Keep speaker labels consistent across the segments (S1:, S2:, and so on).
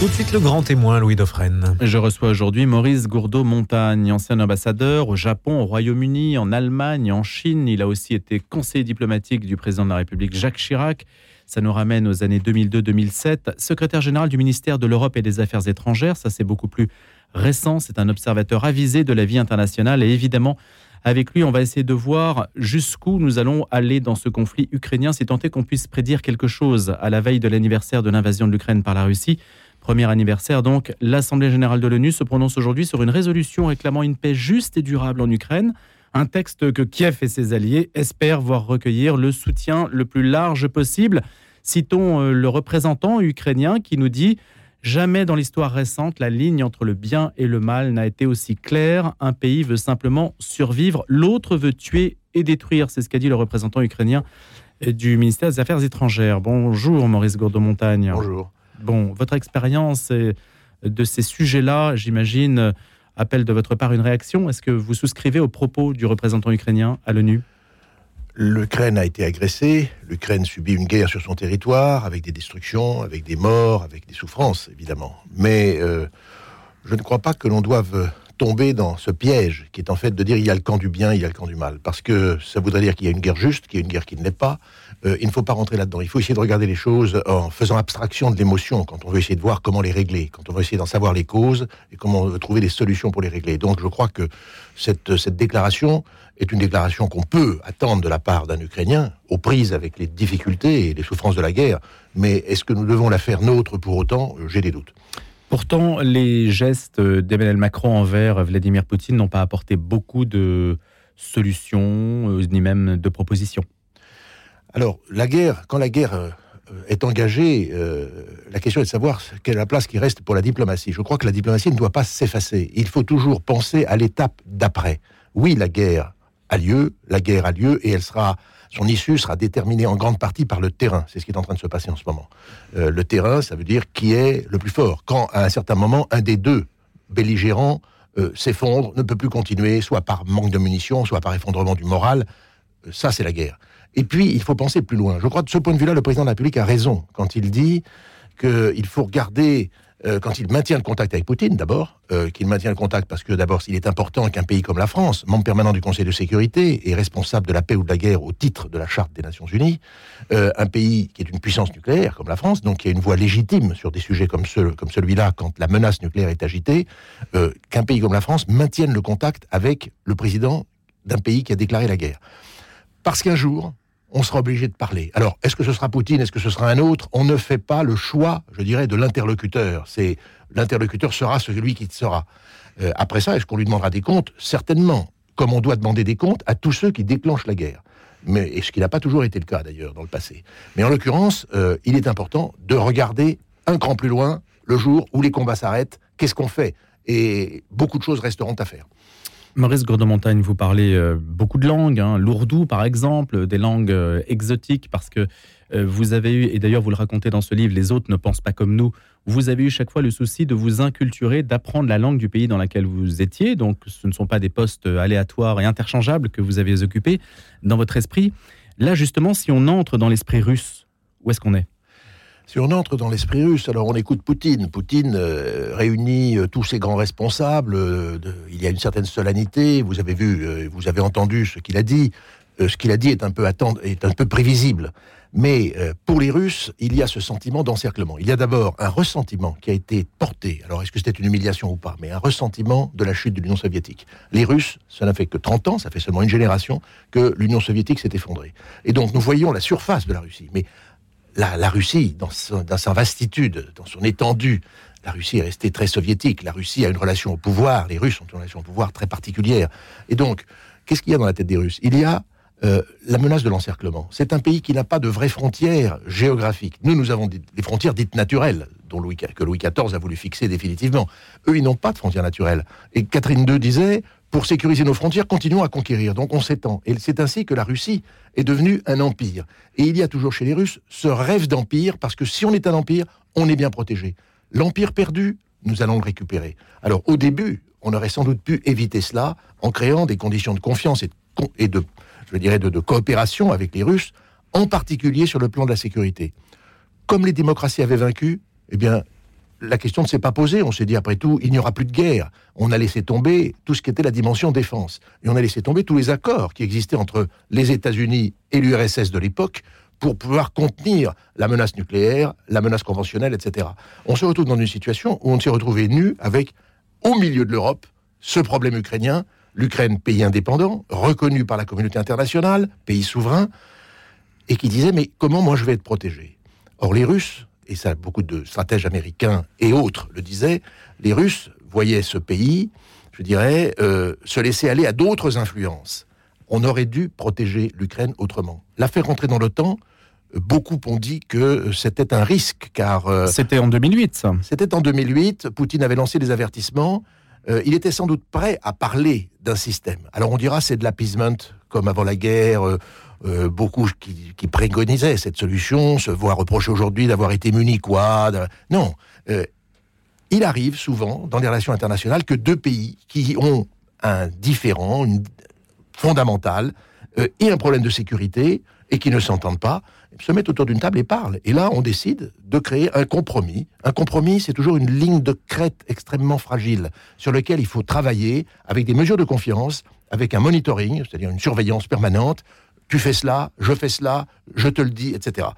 S1: Tout de suite le grand témoin, Louis Dauphren.
S2: Je reçois aujourd'hui Maurice Gourdeau-Montagne, ancien ambassadeur au Japon, au Royaume-Uni, en Allemagne, en Chine. Il a aussi été conseiller diplomatique du président de la République Jacques Chirac. Ça nous ramène aux années 2002-2007. Secrétaire général du ministère de l'Europe et des Affaires étrangères, ça c'est beaucoup plus récent. C'est un observateur avisé de la vie internationale et évidemment, avec lui, on va essayer de voir jusqu'où nous allons aller dans ce conflit ukrainien, si tant est qu'on puisse prédire quelque chose à la veille de l'anniversaire de l'invasion de l'Ukraine par la Russie. Premier anniversaire donc, l'Assemblée générale de l'ONU se prononce aujourd'hui sur une résolution réclamant une paix juste et durable en Ukraine, un texte que Kiev et ses alliés espèrent voir recueillir le soutien le plus large possible. Citons euh, le représentant ukrainien qui nous dit Jamais dans l'histoire récente, la ligne entre le bien et le mal n'a été aussi claire. Un pays veut simplement survivre, l'autre veut tuer et détruire. C'est ce qu'a dit le représentant ukrainien du ministère des Affaires étrangères. Bonjour Maurice Gourdeau-Montagne.
S3: Bonjour.
S2: Bon, votre expérience de ces sujets-là, j'imagine, appelle de votre part une réaction. Est-ce que vous souscrivez aux propos du représentant ukrainien à l'ONU?
S3: L'Ukraine a été agressée, l'Ukraine subit une guerre sur son territoire, avec des destructions, avec des morts, avec des souffrances, évidemment. Mais euh, je ne crois pas que l'on doive tomber dans ce piège qui est en fait de dire il y a le camp du bien, il y a le camp du mal. Parce que ça voudrait dire qu'il y a une guerre juste, qu'il y a une guerre qui ne l'est pas. Euh, il ne faut pas rentrer là-dedans. Il faut essayer de regarder les choses en faisant abstraction de l'émotion, quand on veut essayer de voir comment les régler, quand on veut essayer d'en savoir les causes et comment on veut trouver des solutions pour les régler. Donc je crois que cette, cette déclaration est une déclaration qu'on peut attendre de la part d'un Ukrainien, aux prises avec les difficultés et les souffrances de la guerre. Mais est-ce que nous devons la faire nôtre pour autant? J'ai des doutes.
S2: Pourtant, les gestes d'Emmanuel Macron envers Vladimir Poutine n'ont pas apporté beaucoup de solutions, euh, ni même de propositions.
S3: Alors, la guerre, quand la guerre euh, est engagée, euh, la question est de savoir quelle est la place qui reste pour la diplomatie. Je crois que la diplomatie ne doit pas s'effacer. Il faut toujours penser à l'étape d'après. Oui, la guerre a lieu, la guerre a lieu, et elle sera son issue sera déterminée en grande partie par le terrain. C'est ce qui est en train de se passer en ce moment. Euh, le terrain, ça veut dire qui est le plus fort. Quand, à un certain moment, un des deux belligérants euh, s'effondre, ne peut plus continuer, soit par manque de munitions, soit par effondrement du moral, euh, ça, c'est la guerre. Et puis, il faut penser plus loin. Je crois que de ce point de vue-là, le président de la République a raison quand il dit qu'il faut regarder euh, quand il maintient le contact avec Poutine, d'abord, euh, qu'il maintient le contact parce que d'abord, il est important qu'un pays comme la France, membre permanent du Conseil de sécurité et responsable de la paix ou de la guerre au titre de la Charte des Nations Unies, euh, un pays qui est une puissance nucléaire comme la France, donc qui a une voix légitime sur des sujets comme, comme celui-là quand la menace nucléaire est agitée, qu'un pays comme la France maintienne le contact avec le président d'un pays qui a déclaré la guerre. Parce qu'un jour, on sera obligé de parler. Alors, est-ce que ce sera Poutine, est-ce que ce sera un autre? On ne fait pas le choix, je dirais, de l'interlocuteur. C'est l'interlocuteur sera celui qui sera. Euh, après ça, est-ce qu'on lui demandera des comptes? Certainement, comme on doit demander des comptes à tous ceux qui déclenchent la guerre. Mais ce qui n'a pas toujours été le cas d'ailleurs dans le passé. Mais en l'occurrence, euh, il est important de regarder un cran plus loin le jour où les combats s'arrêtent. Qu'est-ce qu'on fait? Et beaucoup de choses resteront à faire.
S2: Maurice Gourdeau-Montagne, vous parlez euh, beaucoup de langues, hein, l'ourdou par exemple, des langues euh, exotiques, parce que euh, vous avez eu, et d'ailleurs vous le racontez dans ce livre, Les autres ne pensent pas comme nous, vous avez eu chaque fois le souci de vous inculturer, d'apprendre la langue du pays dans lequel vous étiez, donc ce ne sont pas des postes aléatoires et interchangeables que vous avez occupés dans votre esprit. Là justement, si on entre dans l'esprit russe, où est-ce qu'on est?
S3: Si on entre dans l'esprit russe, alors on écoute Poutine. Poutine euh, réunit euh, tous ces grands responsables. Euh, il y a une certaine solennité. Vous avez vu, vous avez entendu ce qu'il a dit. ce qu'il a dit est un peu est un peu prévisible. Mais pour les Russes, il y a ce sentiment d'encerclement. Il y a d'abord un ressentiment qui a été porté. Alors est-ce que c'était une humiliation ou pas? Mais un ressentiment de la chute de l'Union soviétique. Les Russes, ça n'a fait que 30 ans, ça fait seulement une génération que l'Union soviétique s'est effondrée. Et donc nous voyons la surface de la Russie. Mais la, Russie, dans, sa vastitude, dans son étendue, la Russie est restée très soviétique. La Russie a une relation au pouvoir. Les Russes ont une relation au pouvoir très particulière. Et donc, qu'est-ce qu'il y a dans la tête des Russes? Il y a euh, la menace de l'encerclement. C'est un pays qui n'a pas de vraies frontières géographiques. Nous, nous avons des, frontières dites naturelles, dont que Louis XIV a voulu fixer définitivement. Eux, ils n'ont pas de frontières naturelles. Et Catherine II disait pour sécuriser nos frontières, continuons à conquérir. Donc on s'étend. Et c'est ainsi que la Russie est devenue un empire. Et il y a toujours chez les Russes ce rêve d'empire, parce que si on est un empire, on est bien protégé. L'empire perdu, nous allons le récupérer. Alors au début, on aurait sans doute pu éviter cela en créant des conditions de confiance et de, je dirais, de, coopération avec les Russes, en particulier sur le plan de la sécurité. Comme les démocraties avaient vaincu, eh bien, la question ne s'est pas posée. On s'est dit, après tout, il n'y aura plus de guerre. On a laissé tomber tout ce qui était la dimension défense. Et on a laissé tomber tous les accords qui existaient entre les États-Unis et l'URSS de l'époque pour pouvoir contenir la menace nucléaire, la menace conventionnelle, etc. On se retrouve dans une situation où on s'est retrouvé nu avec, au milieu de l'Europe, ce problème ukrainien, l'Ukraine, pays indépendant, reconnu par la communauté internationale, pays souverain, et qui disait, mais comment moi je vais être protégé? Or les Russes, et ça beaucoup de stratèges américains et autres le disaient, les Russes voyaient ce pays, je dirais, euh, se laisser aller à d'autres influences. On aurait dû protéger l'Ukraine autrement. La faire rentrer dans l'OTAN, beaucoup ont dit que c'était un risque, car...
S2: Euh, c'était en 2008, ça.
S3: C'était en 2008. Poutine avait lancé des avertissements. Euh, il était sans doute prêt à parler d'un système. Alors on dira c'est de l'appeasement, comme avant la guerre. Euh, beaucoup qui, préconisaient cette solution, se voient reprocher aujourd'hui d'avoir été munichois. Non. il arrive souvent dans les relations internationales que deux pays qui ont un différent une, fondamental et un problème de sécurité et qui ne s'entendent pas, se mettent autour d'une table et parlent. Et là, on décide de créer un compromis. Un compromis, c'est toujours une ligne de crête extrêmement fragile sur lequel il faut travailler avec des mesures de confiance, avec un monitoring, c'est-à-dire une surveillance permanente. Tu fais cela, je fais cela, je te le dis, etc.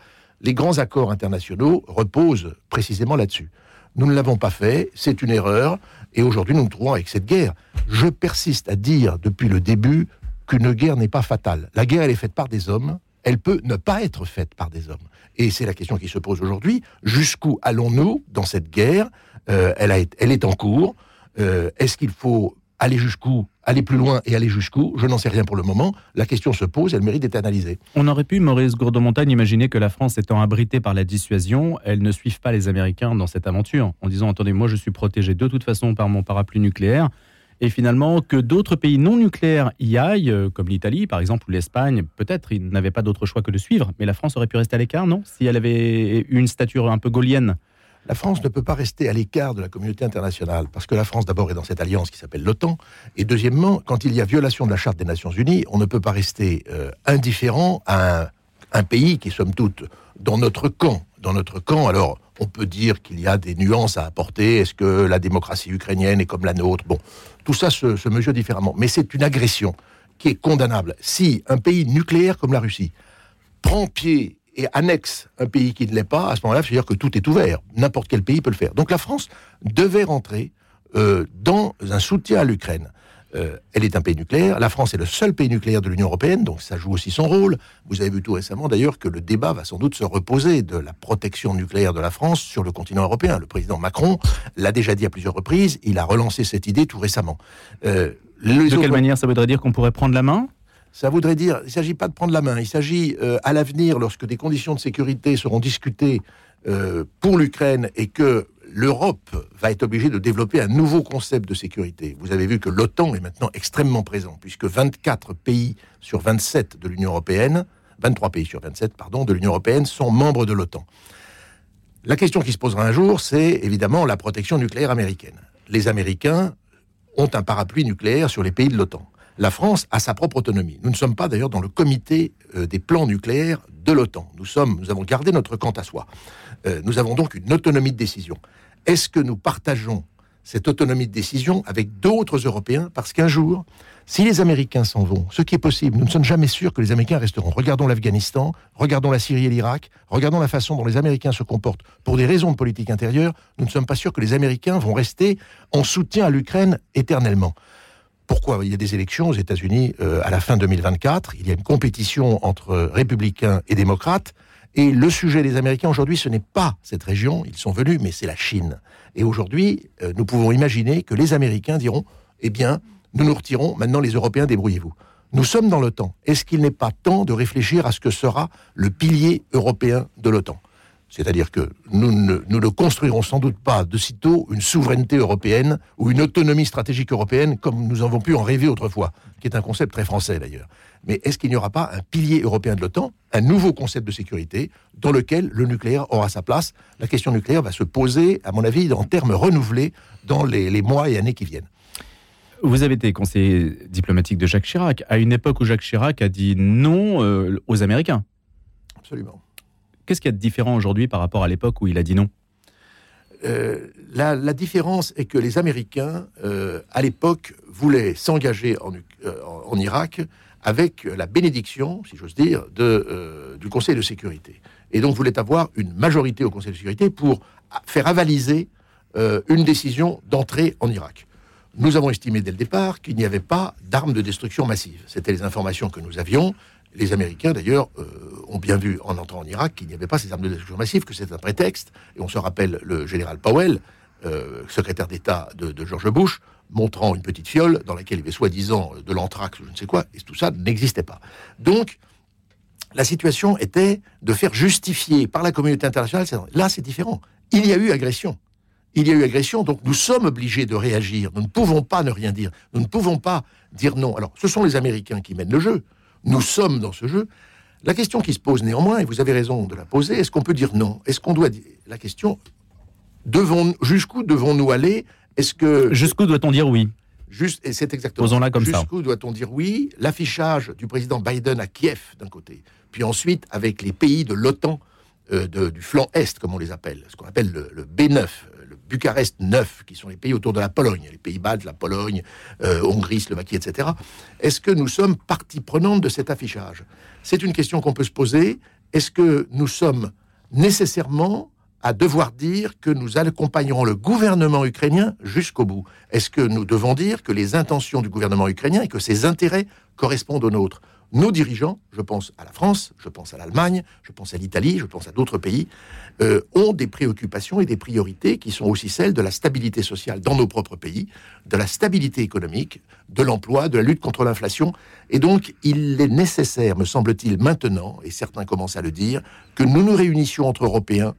S3: Les grands accords internationaux reposent précisément là-dessus. Nous ne l'avons pas fait, c'est une erreur, et aujourd'hui nous nous trouvons avec cette guerre. Je persiste à dire depuis le début qu'une guerre n'est pas fatale. La guerre, elle est faite par des hommes, elle peut ne pas être faite par des hommes. Et c'est la question qui se pose aujourd'hui. Jusqu'où allons-nous dans cette guerre euh, elle, est en cours. Euh, est-ce qu'il faut aller jusqu'où, aller plus loin et aller jusqu'où? Je n'en sais rien pour le moment. La question se pose, elle mérite d'être analysée.
S2: On aurait pu, Maurice Gourdemontagne, imaginer que la France étant abritée par la dissuasion, elle ne suive pas les Américains dans cette aventure, en disant, attendez, moi je suis protégé de toute façon par mon parapluie nucléaire, et finalement que d'autres pays non nucléaires y aillent, euh, comme l'Italie par exemple ou l'Espagne, peut-être ils n'avaient pas d'autre choix que de suivre, mais la France aurait pu rester à l'écart, non? Si elle avait une stature un peu gaulienne.
S3: La France ne peut pas rester à l'écart de la communauté internationale, parce que la France d'abord est dans cette alliance qui s'appelle l'OTAN, et deuxièmement, quand il y a violation de la Charte des Nations Unies, on ne peut pas rester euh, indifférent à un, pays qui, somme toute, dans notre camp, dans notre camp, alors on peut dire qu'il y a des nuances à apporter. Est-ce que la démocratie ukrainienne est comme la nôtre? Bon, tout ça se, mesure différemment. Mais c'est une agression qui est condamnable. Si un pays nucléaire comme la Russie prend pied et annexe un pays qui ne l'est pas, à ce moment-là, c'est-à-dire que tout est ouvert. N'importe quel pays peut le faire. Donc la France devait rentrer euh, dans un soutien à l'Ukraine. Euh, elle est un pays nucléaire. La France est le seul pays nucléaire de l'Union européenne, donc ça joue aussi son rôle. Vous avez vu tout récemment d'ailleurs que le débat va sans doute se reposer de la protection nucléaire de la France sur le continent européen. Le président Macron l'a déjà dit à plusieurs reprises. Il a relancé cette idée tout récemment.
S2: Euh, de quelle manière ça voudrait dire qu'on pourrait prendre la main?
S3: Ça voudrait dire, il ne s'agit pas de prendre la main, il s'agit euh, à l'avenir, lorsque des conditions de sécurité seront discutées pour l'Ukraine et que l'Europe va être obligée de développer un nouveau concept de sécurité. Vous avez vu que l'OTAN est maintenant extrêmement présent, puisque 24 pays sur 27 de l'Union européenne, 23 pays sur 27, pardon, de l'Union européenne sont membres de l'OTAN. La question qui se posera un jour, c'est évidemment la protection nucléaire américaine. Les Américains ont un parapluie nucléaire sur les pays de l'OTAN. La France a sa propre autonomie. Nous ne sommes pas d'ailleurs dans le comité euh, des plans nucléaires de l'OTAN. Nous nous avons gardé notre quant à soi. Euh, nous avons donc une autonomie de décision. Est-ce que nous partageons cette autonomie de décision avec d'autres Européens? Parce qu'un jour, si les Américains s'en vont, ce qui est possible, nous ne sommes jamais sûrs que les Américains resteront. Regardons l'Afghanistan, regardons la Syrie et l'Irak, regardons la façon dont les Américains se comportent pour des raisons de politique intérieure. Nous ne sommes pas sûrs que les Américains vont rester en soutien à l'Ukraine éternellement. Pourquoi? Il y a des élections aux États-Unis euh, à la fin 2024. Il y a une compétition entre républicains et démocrates. Et le sujet des Américains aujourd'hui, ce n'est pas cette région, ils sont venus, mais c'est la Chine. Et aujourd'hui, euh, nous pouvons imaginer que les Américains diront, eh bien, nous nous retirons, maintenant les Européens, débrouillez-vous. Nous sommes dans l'OTAN. Est-ce qu'il n'est pas temps de réfléchir à ce que sera le pilier européen de l'OTAN? C'est-à-dire que nous ne, nous ne construirons sans doute pas de sitôt une souveraineté européenne ou une autonomie stratégique européenne comme nous avons pu en rêver autrefois, qui est un concept très français d'ailleurs. Mais est-ce qu'il n'y aura pas un pilier européen de l'OTAN, un nouveau concept de sécurité dans lequel le nucléaire aura sa place? La question nucléaire va se poser, à mon avis, en termes renouvelés dans les, mois et années qui viennent.
S2: Vous avez été conseiller diplomatique de Jacques Chirac, à une époque où Jacques Chirac a dit non euh, aux Américains.
S3: Absolument.
S2: Qu'est-ce qu'il y a de différent aujourd'hui par rapport à l'époque où il a dit non?
S3: Euh, la, différence est que les Américains, euh, à l'époque, voulaient s'engager en, euh, en Irak avec la bénédiction, si j'ose dire, du Conseil de sécurité. Et donc voulaient avoir une majorité au Conseil de sécurité pour faire avaliser une décision d'entrée en Irak. Nous avons estimé dès le départ qu'il n'y avait pas d'armes de destruction massive. C'était les informations que nous avions. Les Américains, d'ailleurs, euh, ont bien vu en entrant en Irak qu'il n'y avait pas ces armes de destruction massive, que c'était un prétexte. Et on se rappelle le général Powell, euh, secrétaire d'État de, George Bush, montrant une petite fiole dans laquelle il y avait soi-disant de l'anthrax ou je ne sais quoi, et tout ça n'existait pas. Donc, la situation était de faire justifier par la communauté internationale. c'est- Là, c'est différent. Il y a eu agression. Il y a eu agression, donc nous sommes obligés de réagir. Nous ne pouvons pas ne rien dire. Nous ne pouvons pas dire non. Alors, ce sont les Américains qui mènent le jeu. Nous sommes dans ce jeu. La question qui se pose néanmoins, et vous avez raison de la poser, est-ce qu'on peut dire non? Est-ce qu'on doit dire la question devons jusqu'où devons-nous aller? Est-ce que
S2: Jusqu'où doit-on dire oui?
S3: Juste, et c'est exactement.
S2: Posons-la comme ça.
S3: Jusqu'où doit-on dire oui? L'affichage du président Biden à Kiev, d'un côté, puis ensuite avec les pays de l'OTAN euh, de- du flanc Est, comme on les appelle, ce qu'on appelle le, le B9, euh, le Bucarest 9, qui sont les pays autour de la Pologne, les pays baltes, la Pologne, euh, Hongrie, Slovaquie, etc. Est-ce que nous sommes partie prenante de cet affichage? C'est une question qu'on peut se poser. Est-ce que nous sommes nécessairement à devoir dire que nous accompagnerons le gouvernement ukrainien jusqu'au bout? Est-ce que nous devons dire que les intentions du gouvernement ukrainien et que ses intérêts correspondent aux nôtres? Nos dirigeants, je pense à la France, je pense à l'Allemagne, je pense à l'Italie, je pense à d'autres pays, euh, ont des préoccupations et des priorités qui sont aussi celles de la stabilité sociale dans nos propres pays, de la stabilité économique, de l'emploi, de la lutte contre l'inflation. Et donc, il est nécessaire, me semble-t-il, maintenant, et certains commencent à le dire, que nous nous réunissions entre Européens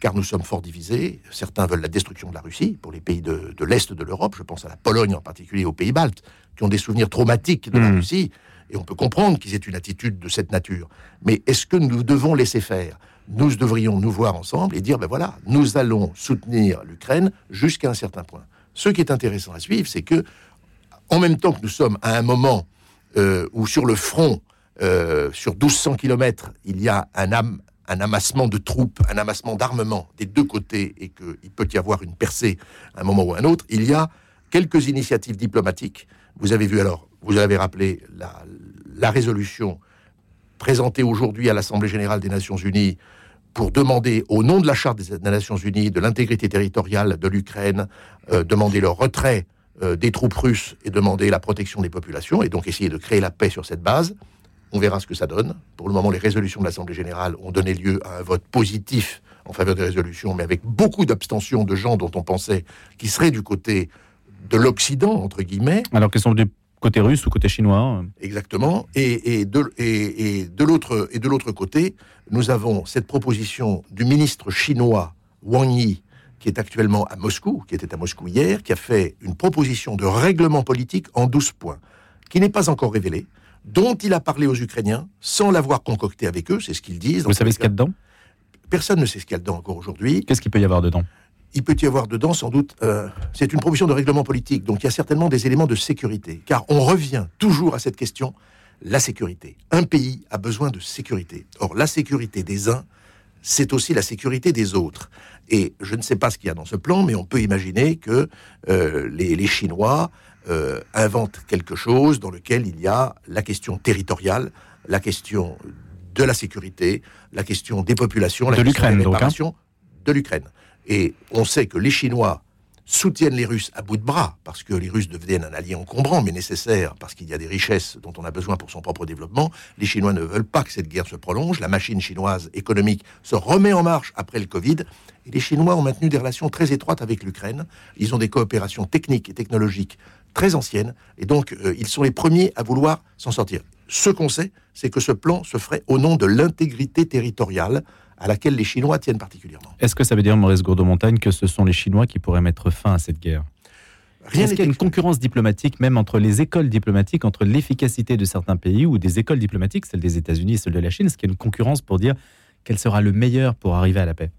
S3: car nous sommes fort divisés. Certains veulent la destruction de la Russie pour les pays de, de l'Est de l'Europe. Je pense à la Pologne en particulier, aux pays baltes, qui ont des souvenirs traumatiques de la
S2: Mhm.
S3: Russie. Et on peut comprendre qu'ils aient une attitude de cette nature. Mais est-ce que nous devons laisser faire? Nous devrions nous voir ensemble et dire, ben voilà, nous allons soutenir l'Ukraine jusqu'à un certain point. Ce qui est intéressant à suivre, c'est que, en même temps que nous sommes à un moment euh, où sur le front, euh, sur 1200 kilomètres, il y a un amassement de troupes, un amassement d'armement des deux côtés et qu'il peut y avoir une percée à un moment ou à un autre, il y a quelques initiatives diplomatiques. Vous avez vu alors, vous avez rappelé la, résolution présentée aujourd'hui à l'Assemblée générale des Nations unies pour demander, au nom de la Charte des Nations unies, de l'intégrité territoriale de l'Ukraine, euh, demander le retrait euh, des troupes russes et demander la protection des populations, et donc essayer de créer la paix sur cette base. On verra ce que ça donne. Pour le moment, les résolutions de l'Assemblée générale ont donné lieu à un vote positif en faveur des résolutions, mais avec beaucoup d'abstention de gens dont on pensait qu'ils seraient du côté de l'Occident, entre guillemets.
S2: Alors qu'ils sont du côté russe ou côté chinois
S3: Exactement. Et, et de, et, et de l'autre et de l'autre côté, nous avons cette proposition du ministre chinois Wang Yi, qui est actuellement à Moscou, qui était à Moscou hier, qui a fait une proposition de règlement politique en 12 points, qui n'est pas encore révélée, dont il a parlé aux Ukrainiens sans l'avoir concocté avec eux, c'est ce qu'ils disent.
S2: Vous savez ce qu'il y a dedans?
S3: Personne ne sait ce qu'il y a dedans encore aujourd'hui.
S2: Qu'est-ce qu'il peut y avoir dedans?
S3: Il peut y avoir dedans sans doute, euh, c'est une proposition de règlement politique, donc il y a certainement des éléments de sécurité, car on revient toujours à cette question, la sécurité. Un pays a besoin de sécurité. Or, la sécurité des uns, c'est aussi la sécurité des autres. Et je ne sais pas ce qu'il y a dans ce plan, mais on peut imaginer que euh, les, les, Chinois euh, inventent quelque chose dans lequel il y a la question territoriale, la question de la sécurité, la question des populations, la
S2: de
S3: question
S2: hein
S3: de l'Ukraine. Et on sait que les Chinois soutiennent les Russes à bout de bras, parce que les Russes deviennent un allié encombrant, mais nécessaire, parce qu'il y a des richesses dont on a besoin pour son propre développement. Les Chinois ne veulent pas que cette guerre se prolonge. La machine chinoise économique se remet en marche après le Covid. Et les Chinois ont maintenu des relations très étroites avec l'Ukraine. Ils ont des coopérations techniques et technologiques très anciennes. Et donc, euh, ils sont les premiers à vouloir s'en sortir. Ce qu'on sait, c'est que ce plan se ferait au nom de l'intégrité territoriale à laquelle les Chinois tiennent particulièrement.
S2: Est-ce que ça veut dire, Maurice Gourdeau-Montagne, que ce sont les Chinois qui pourraient mettre fin à cette guerre?
S3: Rien
S2: Est-ce qu'il y a une concurrence diplomatique, même entre les écoles diplomatiques, entre l'efficacité de certains pays ou des écoles diplomatiques, celles des États-Unis et celles de la Chine? Est-ce qu'il y a une concurrence pour dire quel sera le meilleur pour arriver à la paix?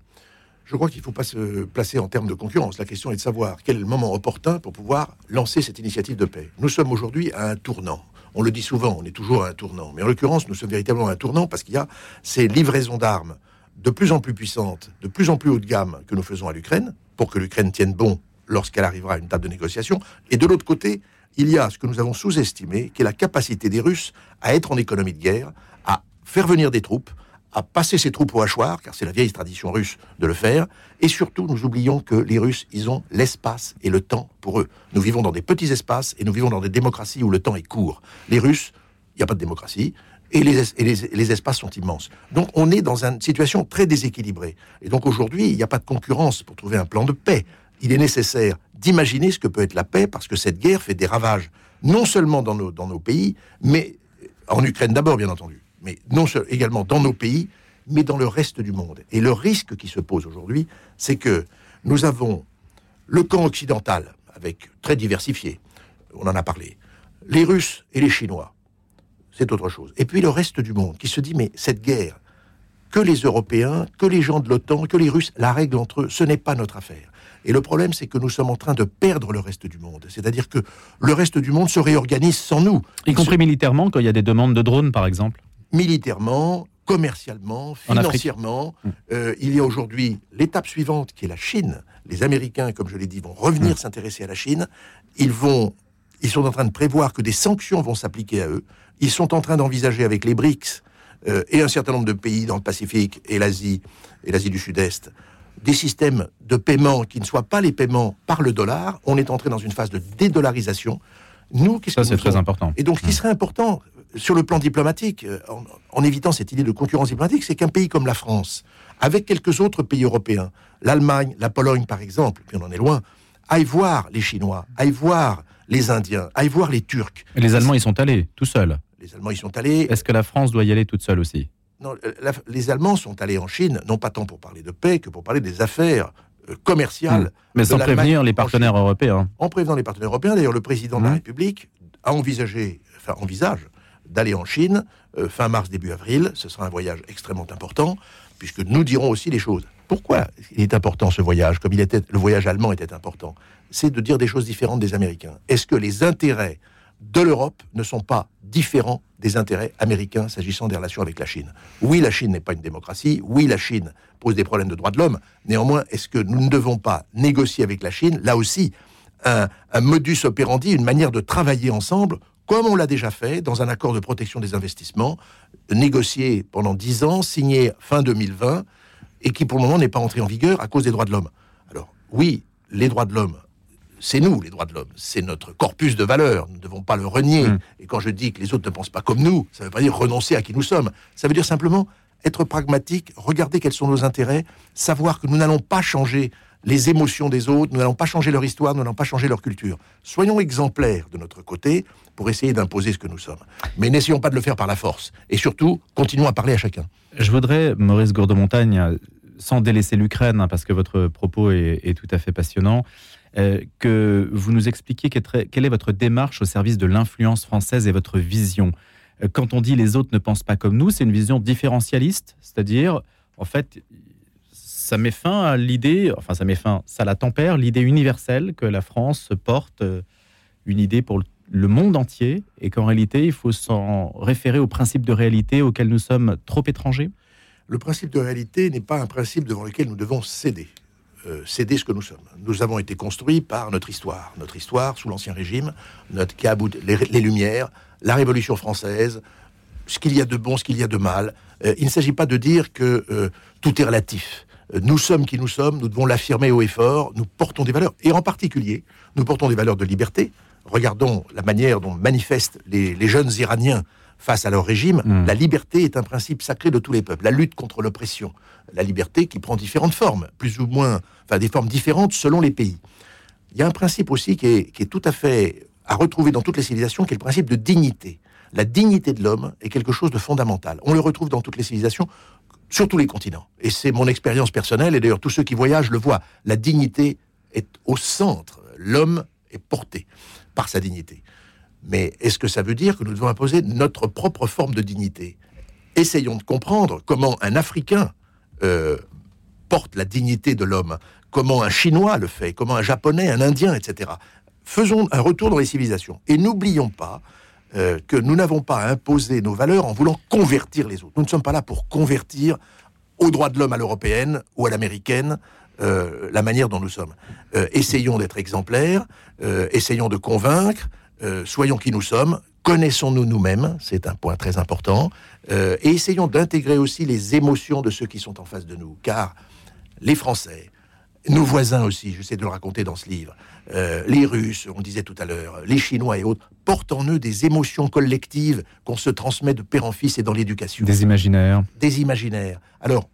S3: Je crois qu'il ne faut pas se placer en termes de concurrence. La question est de savoir quel est le moment opportun pour pouvoir lancer cette initiative de paix. Nous sommes aujourd'hui à un tournant. On le dit souvent, on est toujours à un tournant. Mais en l'occurrence, nous sommes véritablement à un tournant parce qu'il y a ces livraisons d'armes de plus en plus puissante, de plus en plus haut de gamme que nous faisons à l'Ukraine, pour que l'Ukraine tienne bon lorsqu'elle arrivera à une table de négociation. Et de l'autre côté, il y a ce que nous avons sous-estimé, qui est la capacité des Russes à être en économie de guerre, à faire venir des troupes, à passer ces troupes au hachoir, car c'est la vieille tradition russe de le faire. Et surtout, nous oublions que les Russes, ils ont l'espace et le temps pour eux. Nous vivons dans des petits espaces et nous vivons dans des démocraties où le temps est court. Les Russes, il n'y a pas de démocratie. Et les, espaces sont immenses. Donc on est dans une situation très déséquilibrée. Et donc aujourd'hui, il n'y a pas de concurrence pour trouver un plan de paix. Il est nécessaire d'imaginer ce que peut être la paix, parce que cette guerre fait des ravages, non seulement dans nos, pays, mais en Ukraine d'abord, bien entendu, mais non également dans nos pays, mais dans le reste du monde. Et le risque qui se pose aujourd'hui, c'est que nous avons le camp occidental, avec très diversifié, on en a parlé, les Russes et les Chinois, c'est autre chose. Et puis le reste du monde qui se dit, mais cette guerre, que les Européens, que les gens de l'OTAN, que les Russes la règlent entre eux, ce n'est pas notre affaire. Et le problème, c'est que nous sommes en train de perdre le reste du monde. C'est-à-dire que le reste du monde se réorganise sans nous.
S2: Y compris militairement, quand il y a des demandes de drones, par exemple
S3: militairement, commercialement, financièrement. Mm. Euh, il y a aujourd'hui l'étape suivante qui est la Chine. Les Américains, comme je l'ai dit, vont revenir mm. s'intéresser à la Chine. Ils vont, ils sont en train de prévoir que des sanctions vont s'appliquer à eux. Ils sont en train d'envisager avec les BRICS euh, et un certain nombre de pays dans le Pacifique et l'Asie et l'Asie du Sud-Est des systèmes de paiement qui ne soient pas les paiements par le dollar. On est entré dans une phase de dédollarisation.
S2: Nous, qu'est-ce ça c'est très important.
S3: Et donc, ce qui mm. serait important, sur le plan diplomatique, euh, en, évitant cette idée de concurrence diplomatique, c'est qu'un pays comme la France, avec quelques autres pays européens, l'Allemagne, la Pologne par exemple, puis on en est loin, aille voir les Chinois, aille voir les Indiens, aille voir les Turcs.
S2: Et les Allemands, ils sont allés, tout seuls.
S3: Les Allemands, ils sont allés.
S2: Est-ce que la France doit y aller toute seule aussi?
S3: Non, les Allemands sont allés en Chine, non pas tant pour parler de paix que pour parler des affaires euh, commerciales. Hmm.
S2: Mais sans prévenir les partenaires européens.
S3: En prévenant les partenaires européens, d'ailleurs, le président de la hmm. République a envisagé, enfin envisage, d'aller en Chine euh, fin mars, début avril. Ce sera un voyage extrêmement important, puisque nous dirons aussi les choses. Pourquoi il est important ce voyage, comme il était, le voyage allemand était important? C'est de dire des choses différentes des Américains. Est-ce que les intérêts de l'Europe ne sont pas différents des intérêts américains s'agissant des relations avec la Chine? Oui, la Chine n'est pas une démocratie, oui, la Chine pose des problèmes de droits de l'homme, néanmoins, est-ce que nous ne devons pas négocier avec la Chine, là aussi, un, modus operandi, une manière de travailler ensemble comme on l'a déjà fait dans un accord de protection des investissements, négocié pendant 10 ans, signé fin 2020, et qui pour le moment n'est pas entré en vigueur à cause des droits de l'homme? Alors oui, les droits de l'homme, c'est nous, les droits de l'homme, c'est notre corpus de valeurs, nous ne devons pas le renier. Mmh. Et quand je dis que les autres ne pensent pas comme nous, ça ne veut pas dire renoncer à qui nous sommes, ça veut dire simplement être pragmatique, regarder quels sont nos intérêts, savoir que nous n'allons pas changer les émotions des autres, nous n'allons pas changer leur histoire, nous n'allons pas changer leur culture. Soyons exemplaires de notre côté pour essayer d'imposer ce que nous sommes. Mais n'essayons pas de le faire par la force. Et surtout, continuons à parler à chacun.
S2: Je voudrais, Maurice Gourdemontagne, sans délaisser l'Ukraine, hein, parce que votre propos est, tout à fait passionnant, euh, que vous nous expliquiez quelle est votre démarche au service de l'influence française et votre vision. Euh, quand on dit les autres ne pensent pas comme nous, c'est une vision différentialiste, c'est-à-dire, en fait, ça met fin à l'idée, enfin ça met fin, ça la tempère, l'idée universelle que la France porte euh, une idée pour le monde entier et qu'en réalité il faut s'en référer au principe de réalité auquel nous sommes trop étrangers
S3: Le principe de réalité n'est pas un principe devant lequel nous devons céder. Euh, céder ce que nous sommes. Nous avons été construits par notre histoire. Notre histoire sous l'Ancien Régime, notre qui les, Lumières, la Révolution française, ce qu'il y a de bon, ce qu'il y a de mal. Euh, il ne s'agit pas de dire que tout est relatif nous sommes qui nous sommes, nous devons l'affirmer haut et fort, nous portons des valeurs, et en particulier, nous portons des valeurs de liberté. Regardons la manière dont manifestent les, jeunes Iraniens face à leur régime. Hmm. La liberté est un principe sacré de tous les peuples, la lutte contre l'oppression. La liberté qui prend différentes formes, plus ou moins, enfin des formes différentes selon les pays. Il y a un principe aussi qui est, qui est tout à fait à retrouver dans toutes les civilisations, qui est le principe de dignité. La dignité de l'homme est quelque chose de fondamental. On le retrouve dans toutes les civilisations, sur tous les continents. Et c'est mon expérience personnelle, et d'ailleurs tous ceux qui voyagent le voient. La dignité est au centre. L'homme est porté par sa dignité. Mais est-ce que ça veut dire que nous devons imposer notre propre forme de dignité? Essayons de comprendre comment un Africain euh, porte la dignité de l'homme, comment un Chinois le fait, comment un Japonais, un Indien, etc. Faisons un retour dans les civilisations. Et n'oublions pas euh, que nous n'avons pas à imposer nos valeurs en voulant convertir les autres. Nous ne sommes pas là pour convertir aux droits de l'homme à l'européenne ou à l'américaine euh, la manière dont nous sommes. Essayons d'être exemplaires, essayons de convaincre, soyons qui nous sommes, connaissons-nous nous-mêmes, c'est un point très important, et essayons d'intégrer aussi les émotions de ceux qui sont en face de nous, car les Français, nos voisins aussi, j'essaie de le raconter dans ce livre, les Russes, on disait tout à l'heure, les Chinois et autres, portent en eux des émotions collectives qu'on se transmet de père en fils et dans l'éducation.
S2: Des imaginaires.
S3: Des imaginaires. Alors,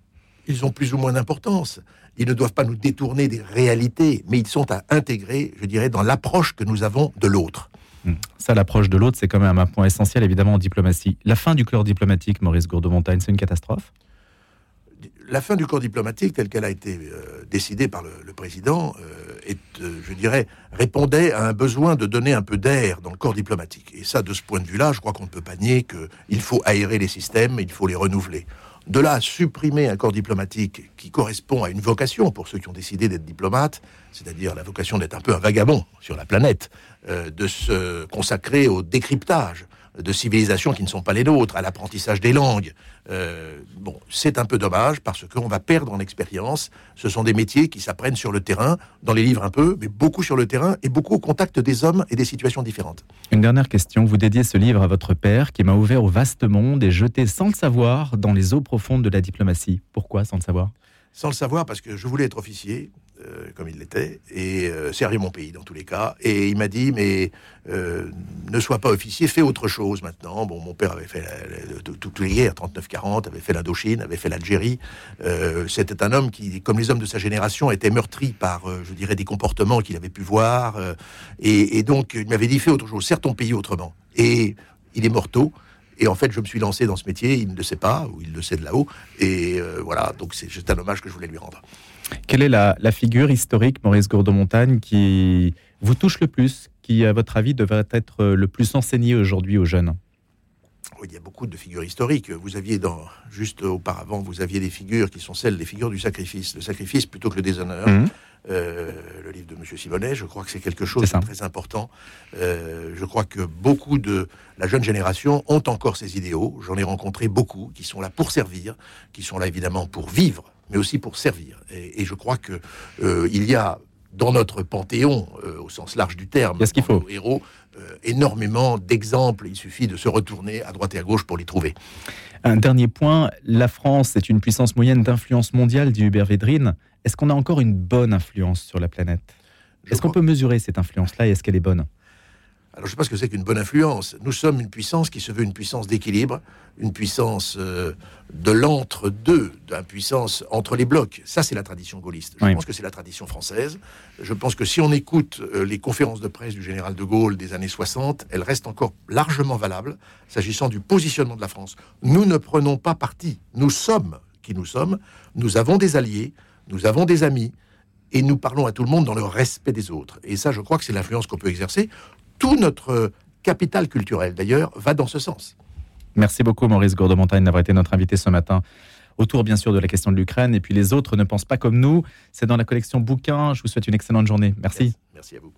S3: ils ont plus ou moins d'importance. Ils ne doivent pas nous détourner des réalités, mais ils sont à intégrer, je dirais, dans l'approche que nous avons de l'autre.
S2: Hmm. Ça, l'approche de l'autre, c'est quand même un point essentiel, évidemment, en diplomatie. La fin du corps diplomatique, Maurice Gourdeau-Montagne, c'est une catastrophe?
S3: La fin du corps diplomatique, telle qu'elle a été euh, décidée par le, président, euh, est, euh, je dirais, répondait à un besoin de donner un peu d'air dans le corps diplomatique. Et ça, de ce point de vue-là, je crois qu'on ne peut pas nier qu'il faut aérer les systèmes, il faut les renouveler. De là supprimer un corps diplomatique qui correspond à une vocation pour ceux qui ont décidé d'être diplomates, c'est-à-dire la vocation d'être un peu un vagabond sur la planète, de se consacrer au décryptage de civilisations qui ne sont pas les nôtres, à l'apprentissage des langues. Euh, bon, c'est un peu dommage parce qu'on va perdre en expérience. Ce sont des métiers qui s'apprennent sur le terrain, dans les livres un peu, mais beaucoup sur le terrain et beaucoup au contact des hommes et des situations différentes.
S2: Une dernière question. Vous dédiez ce livre à votre père qui m'a ouvert au vaste monde et jeté sans le savoir dans les eaux profondes de la diplomatie. Pourquoi sans le savoir?
S3: Sans le savoir parce que je voulais être officier euh, comme il l'était, et euh, servir mon pays dans tous les cas. Et il m'a dit, mais euh, ne sois pas officier, fais autre chose maintenant. Bon, mon père avait fait toutes les guerres, 39-40, avait fait l'Indochine, avait fait l'Algérie. C'était un homme qui, comme les hommes de sa génération, était meurtri par, je dirais, des comportements qu'il avait pu voir. Et, donc, il m'avait dit, fais autre chose, sers ton pays autrement. Et il est morto. Et en fait, je me suis lancé dans ce métier, il ne le sait pas, ou il le sait de là-haut. Et voilà, donc c'est un hommage que je voulais lui rendre.
S2: Quelle est la, figure historique, Maurice Gourdeau-Montagne, qui vous touche le plus, qui, à votre avis, devrait être le plus enseigné aujourd'hui aux jeunes?
S3: Il y a beaucoup de figures historiques. Vous aviez dans, juste auparavant, vous aviez des figures qui sont celles des figures du sacrifice. Le sacrifice plutôt que le déshonneur. Mmh. Euh, le livre de M. Simonet, je crois que c'est quelque chose de très important. Euh, je crois que beaucoup de la jeune génération ont encore ces idéaux. J'en ai rencontré beaucoup qui sont là pour servir, qui sont là évidemment pour vivre, mais aussi pour servir. Et, je crois que euh, il y a dans notre panthéon, euh, au sens large du terme,
S2: ce qu'il faut?
S3: héros, euh, énormément d'exemples. Il suffit de se retourner à droite et à gauche pour les trouver.
S2: Un dernier point, la France est une puissance moyenne d'influence mondiale, dit Hubert Védrine. Est-ce qu'on a encore une bonne influence sur la planète? Est-ce qu'on peut mesurer cette influence-là et est-ce qu'elle est bonne?
S3: Alors je ne sais pas ce que c'est qu'une bonne influence. Nous sommes une puissance qui se veut une puissance d'équilibre, une puissance euh, de l'entre-deux, d'une puissance entre les blocs. Ça, c'est la tradition gaulliste. Je pense que c'est la tradition française. Je pense que si on écoute euh, les conférences de presse du général de Gaulle des années 60, elles restent encore largement valables s'agissant du positionnement de la France. Nous ne prenons pas parti. Nous sommes qui nous sommes. Nous avons des alliés, nous avons des amis et nous parlons à tout le monde dans le respect des autres. Et ça, je crois que c'est l'influence qu'on peut exercer tout notre capital culturel, d'ailleurs, va dans ce sens.
S2: Merci beaucoup, Maurice Gourdeau-Montagne, d'avoir été notre invité ce matin. Autour, bien sûr, de la question de l'Ukraine. Et puis, les autres ne pensent pas comme nous. C'est dans la collection bouquins. Je vous souhaite une excellente journée. Merci.
S3: Merci à vous.